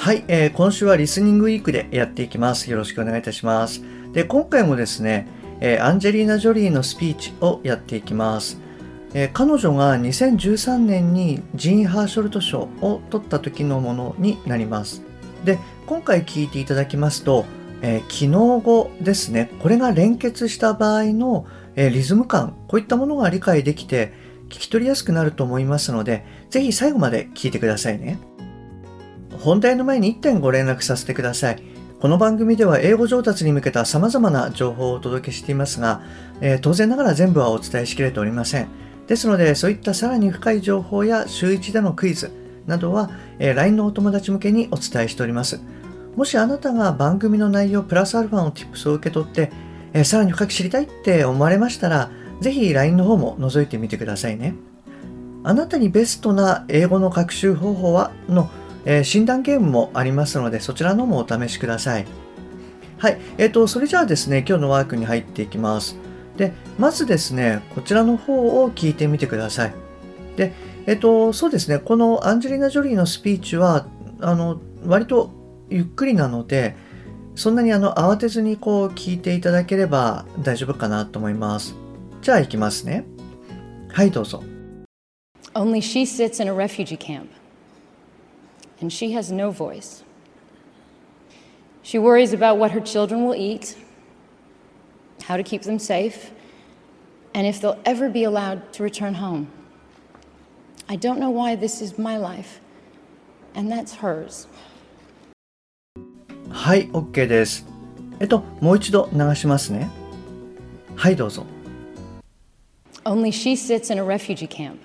はい、えー、今週はリスニングウィークでやっていきます。よろしくお願いいたします。で今回もですね、えー、アンジェリーナ・ジョリーのスピーチをやっていきます、えー、彼女が2013年にジーン・ハーショルト賞を取った時のものになります。で今回聞いていただきますと、えー、機能語ですねこれが連結した場合の、えー、リズム感こういったものが理解できて聞き取りやすくなると思いますのでぜひ最後まで聞いてくださいね。本題の前に1点ご連絡させてくださいこの番組では英語上達に向けた様々な情報をお届けしていますが、えー、当然ながら全部はお伝えしきれておりません。ですので、そういったさらに深い情報や週1でのクイズなどは、えー、LINE のお友達向けにお伝えしております。もしあなたが番組の内容プラスアルファの Tips を受け取って、えー、さらに深く知りたいって思われましたら、ぜひ LINE の方も覗いてみてくださいね。あなたにベストな英語の学習方法は？のえー、診断ゲームもありますので、そちらのもお試しください。はい。えっ、ー、と、それじゃあですね、今日のワークに入っていきます。で、まずですね、こちらの方を聞いてみてください。で、えっ、ー、と、そうですね、このアンジェリーナ・ジョリーのスピーチは、あの、割とゆっくりなので、そんなにあの慌てずにこう聞いていただければ大丈夫かなと思います。じゃあ行きますね。はい、どうぞ。Only she sits in a refugee camp. and she has no voice. She worries about what her children will eat, how to keep them safe, and if they'll ever be allowed to return home. I don't know why this is my life, and that's hers. はい、OK です。えっと、もう一度流しますね。はい、どうぞ。Only she sits in a refugee camp,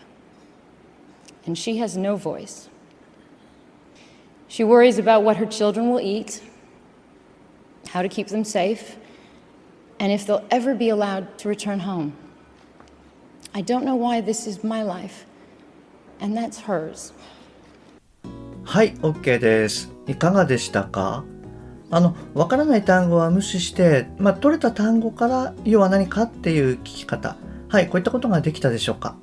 and she has no voice. She worries about what her children will eat, how to keep them safe, and if they'll ever be allowed to return home. I don't know why this is my life, and that's hers. はい、OK です。いかがでしたかあの、わからない単語は無視して、まあ、取れた単語から要は何かっていう聞き方。はい、こういったことができたでしょうか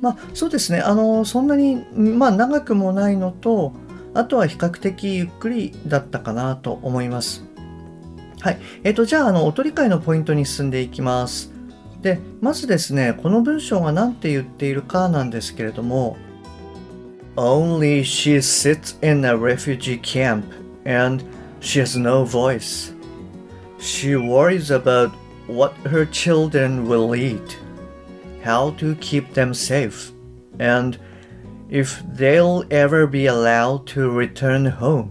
まあ、そうですね。あの、そんなに、まあ、長くもないのと、あとは比較的ゆっくりだったかなと思います。はい。えっ、ー、と、じゃあ、あの、音理解のポイントに進んでいきます。で、まずですね、この文章が何て言っているかなんですけれども、Only she sits in a refugee camp and she has no voice. She worries about what her children will eat, how to keep them safe, and if they'll ever be allowed to return home.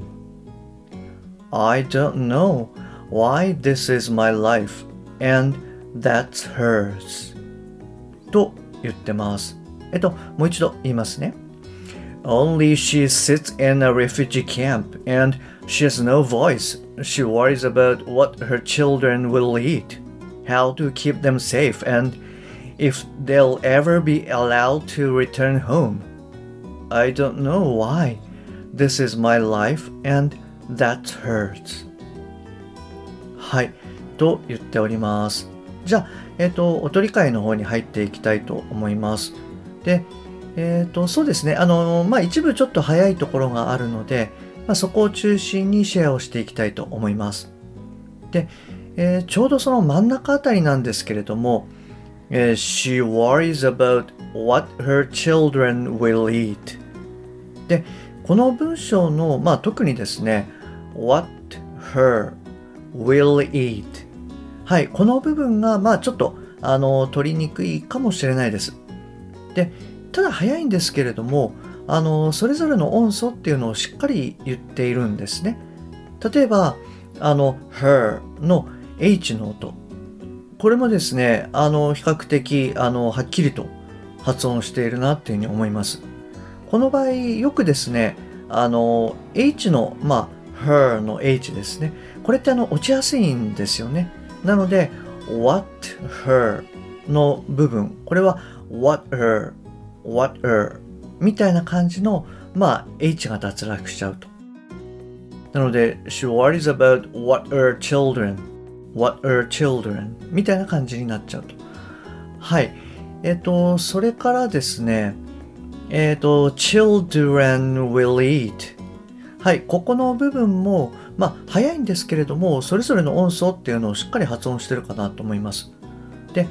I don't know why this is my life and that's hers. と言ってます。えっと、もう一度言いますね。Only she sits in a refugee camp and she has no voice. She worries about what her children will eat, how to keep them safe, and if they'll ever be allowed to return home. I don't know why. This is my life and that hers. はい。と言っております。じゃあ、えっ、ー、と、おとり会の方に入っていきたいと思います。で、えっ、ー、と、そうですね。あの、まあ、一部ちょっと早いところがあるので、まあ、そこを中心にシェアをしていきたいと思います。で、えー、ちょうどその真ん中あたりなんですけれども、えー、She worries about what her children will eat でこの文章の、まあ、特にですね What her will eat はいこの部分がまあちょっとあの取りにくいかもしれないです。でただ早いんですけれどもあのそれぞれの音素っていうのをしっかり言っているんですね。例えばあの her の H の音。これもですねあの比較的あのはっきりと発音しているなっていうふうに思います。この場合よくですねあの H のまあ her の h ですね。これってあの落ちやすいんですよね。なので what her の部分、これは what her, what her みたいな感じの、まあ、h が脱落しちゃうと。なので、she worries about what her children, what her children みたいな感じになっちゃうと。はい。えっ、と、それからですね、えっ、と、children will eat はい、ここの部分も、まあ、早いんですけれども、それぞれの音素っていうのをしっかり発音してるかなと思います。で、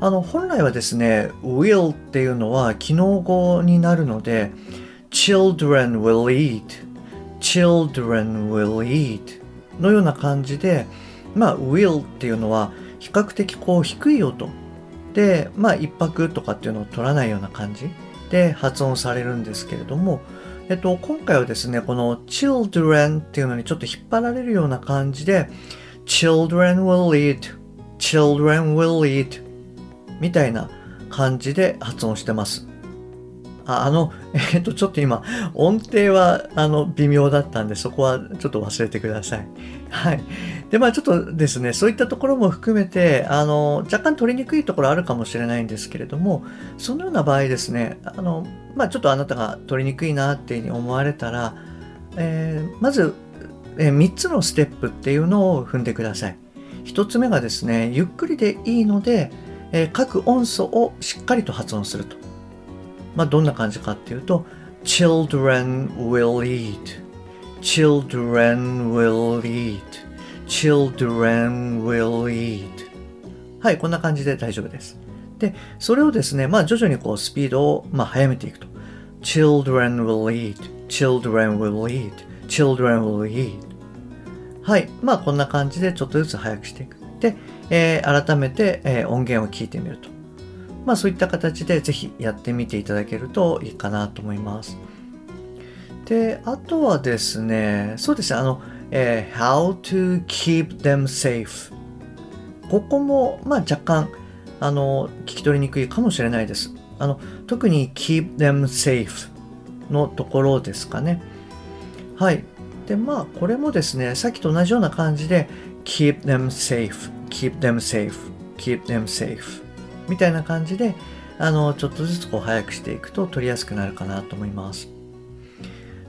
あの、本来はですね、will っていうのは機能語になるので、children will eat, children will eat のような感じで、まあ、will っていうのは比較的こう低い音で、まあ、一拍とかっていうのを取らないような感じ。で発音されるんですけれども、えっと、今回はですね、この children っていうのにちょっと引っ張られるような感じで、children will eat, children will eat みたいな感じで発音してます。ああの、えっと、ちょっと今、音程は、あの、微妙だったんで、そこはちょっと忘れてください。はい。で、まあちょっとですね、そういったところも含めて、あの、若干取りにくいところあるかもしれないんですけれども、そのような場合ですね、あの、まあちょっとあなたが取りにくいなっていうふうに思われたら、えー、まず、えー、3つのステップっていうのを踏んでください。1つ目がですね、ゆっくりでいいので、え、各音素をしっかりと発音すると。まあ、どんな感じかっていうと、children will eat, children will eat, children will eat. はい、こんな感じで大丈夫です。で、それをですね、まあ徐々にこうスピードをまあ速めていくと。children will eat, children will eat, children will eat. はい、まあこんな感じでちょっとずつ速くしていく。で、えー、改めて、えー、音源を聞いてみると。まあそういった形でぜひやってみていただけるといいかなと思います。で、あとはですね、そうですね、あの、えー、how to keep them safe。ここも、まあ若干、あの、聞き取りにくいかもしれないです。あの、特に keep them safe のところですかね。はい。で、まあ、これもですね、さっきと同じような感じで keep them safe keep them safe, keep them safe みたいな感じで、あの、ちょっとずつこう早くしていくと取りやすくなるかなと思います。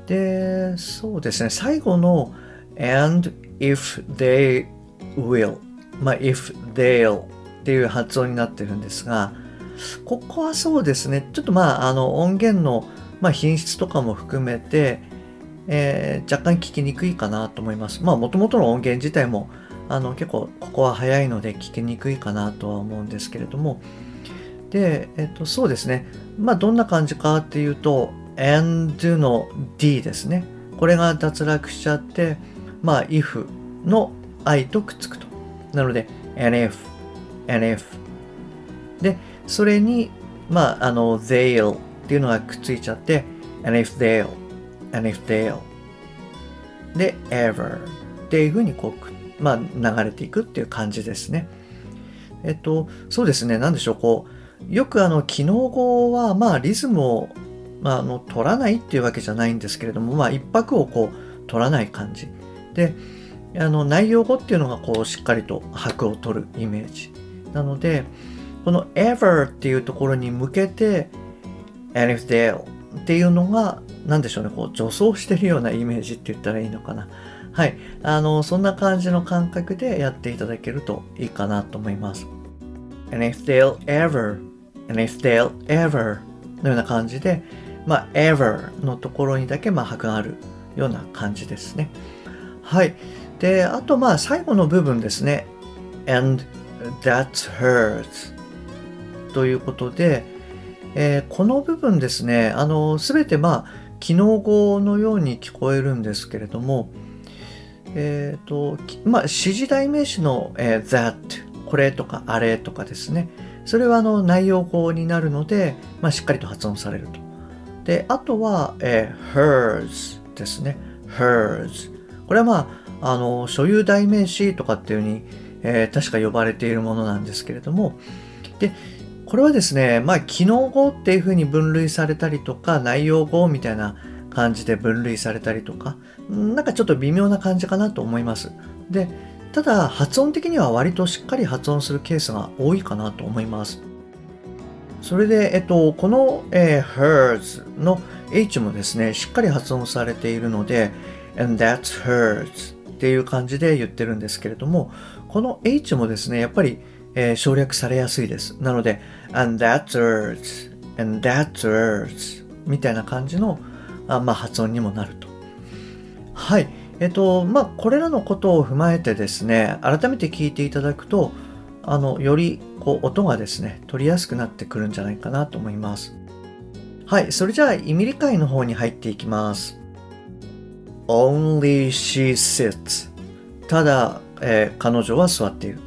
で、そうですね、最後の and if they will まあ if they'll っていう発音になってるんですが、ここはそうですね、ちょっとまあ、あの音源の、まあ、品質とかも含めて、えー、若干聞きにくいかなと思います。まあ、もともとの音源自体もあの結構ここは早いので聞きにくいかなとは思うんですけれども。で、えっと、そうですね。まあどんな感じかっていうと and の D ですね。これが脱落しちゃってまあ if の I とくっつくと。なので NF NF でそれにまああの they'll っていうのがくっついちゃって and if they'll and if they'll で ever っていうふうにこうくっまあ、流れていくっていう感じですね。えっと、そうですね、なんでしょう、こう、よくあの、機能語は、まあ、リズムを、まあ、あの、取らないっていうわけじゃないんですけれども、まあ、一拍をこう、取らない感じ。で、あの、内容語っていうのが、こう、しっかりと拍を取るイメージ。なので、この ever っていうところに向けて、and if they'll っていうのが、なんでしょうね、こう、助走してるようなイメージって言ったらいいのかな。はい。あの、そんな感じの感覚でやっていただけるといいかなと思います。And if they'll ever, and if they'll ever のような感じで、まあ、ever のところにだけ、まあ、拍があるような感じですね。はい。で、あと、まあ、最後の部分ですね。and that hurts ということで、えー、この部分ですね、あの、すべて、まあ、機能語のように聞こえるんですけれども、えっ、ー、と、まあ、指示代名詞の、えー、that、これとかあれとかですね。それはあの内容語になるので、まあ、しっかりと発音されると。で、あとは、えー、hers ですね。hers。これはまあ、あの、所有代名詞とかっていうふうに、えー、確か呼ばれているものなんですけれども、で、これはですね、まあ、機能語っていうふうに分類されたりとか、内容語みたいな感じで分類されたりとか、なんかちょっと微妙な感じかなと思います。で、ただ発音的には割としっかり発音するケースが多いかなと思います。それで、えっと、この、えー、hers の H もですね、しっかり発音されているので、and that's hers っていう感じで言ってるんですけれども、この H もですね、やっぱり、えー、省略されやすいです。なので、and that's hers, and that's hers みたいな感じのあ、まあ、発音にもなると。はい。えっと、まあ、これらのことを踏まえてですね、改めて聞いていただくと、あの、より、こう、音がですね、取りやすくなってくるんじゃないかなと思います。はい。それじゃあ、意味理解の方に入っていきます。only she sits ただ、えー、彼女は座っている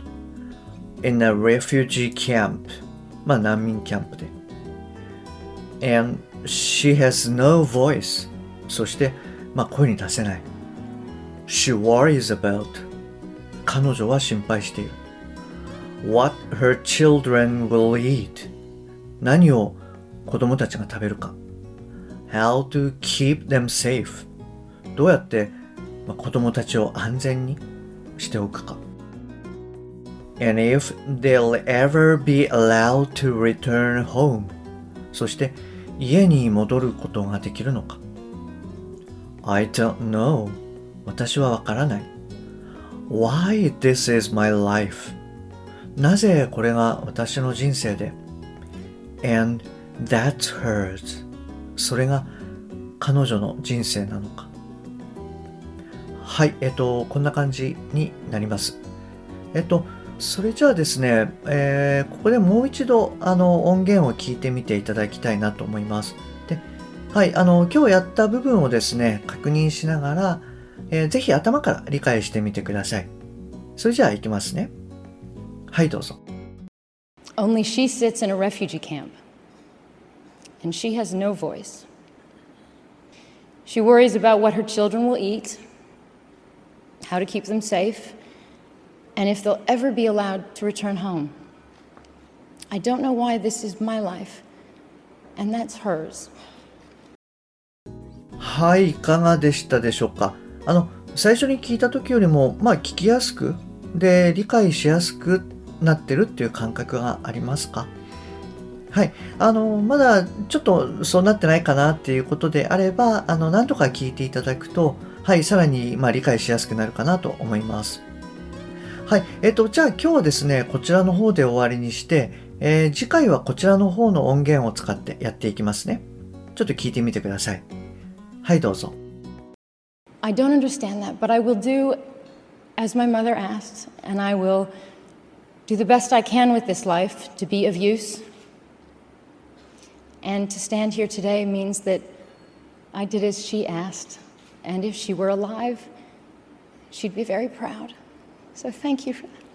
in a refugee camp まあ難民キャンプで and she has no voice そして、まあ、声に出せない she worries about 彼女は心配している what her children will eat 何を子供たちが食べるか how to keep them safe どうやって子供たちを安全にしておくか。And if they'll ever be allowed to return home そして家に戻ることができるのか？I don't know. 私はわからない。Why this is my life? なぜこれが私の人生で？And that's hers. それが彼女の人生なのか？はい、えっと、こんな感じになります。えっと、それじゃあですね、えー、ここでもう一度あの音源を聞いてみていただきたいなと思います。で、はい、あの、今日やった部分をですね、確認しながら、えー、ぜひ頭から理解してみてください。それじゃあ行きますね。はい、どうぞ。Only she sits in a refugee camp, and she has no voice. She worries about what her children will eat. how to keep them safe, and if they'll ever be allowed to return home. I don't know why this is my life, and that's hers. はい、いかがでしたでしょうか？あの、最初に聞いた時よりも、まあ、聞きやすく、で、理解しやすくなってるっていう感覚がありますか？はい。あの、まだちょっとそうなってないかなっていうことであれば、あの、何とか聞いていただくと、はい、さらに、まあ、理解しやすくなるかなと思います。はい。えっ、と、じゃあ今日はですね、こちらの方で終わりにして、えー、次回はこちらの方の音源を使ってやっていきますね。ちょっと聞いてみてください。はい、どうぞ。I don't understand that, but I will do as my mother asked, and I will do the best I can with this life to be of use. And to stand here today means that I did as she asked. And if she were alive, she'd be very proud. So thank you for that.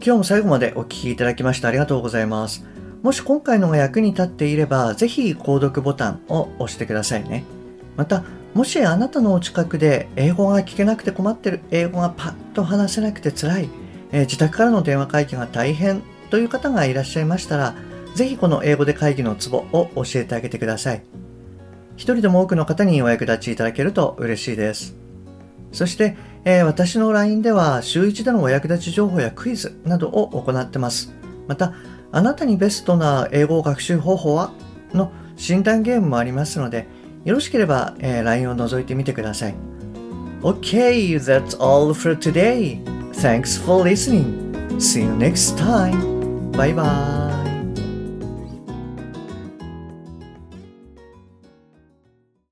今日も最後までお聞きいただきましてありがとうございます。もし今回のが役に立っていれば、ぜひ購読ボタンを押してくださいね。また、もしあなたのお近くで英語が聞けなくて困ってる、英語がパッと話せなくて辛い、えー、自宅からの電話会議が大変という方がいらっしゃいましたら、ぜひこの英語で会議のツボを教えてあげてください。一人でも多くの方にお役立ちいただけると嬉しいです。そして、えー、私の LINE では週1でのお役立ち情報やクイズなどを行ってます。また、あなたにベストな英語学習方法は？の診断ゲームもありますので、よろしければ、えー、LINE を覗いてみてください。Okay, that's all for today. Thanks for listening. See you next time. Bye bye.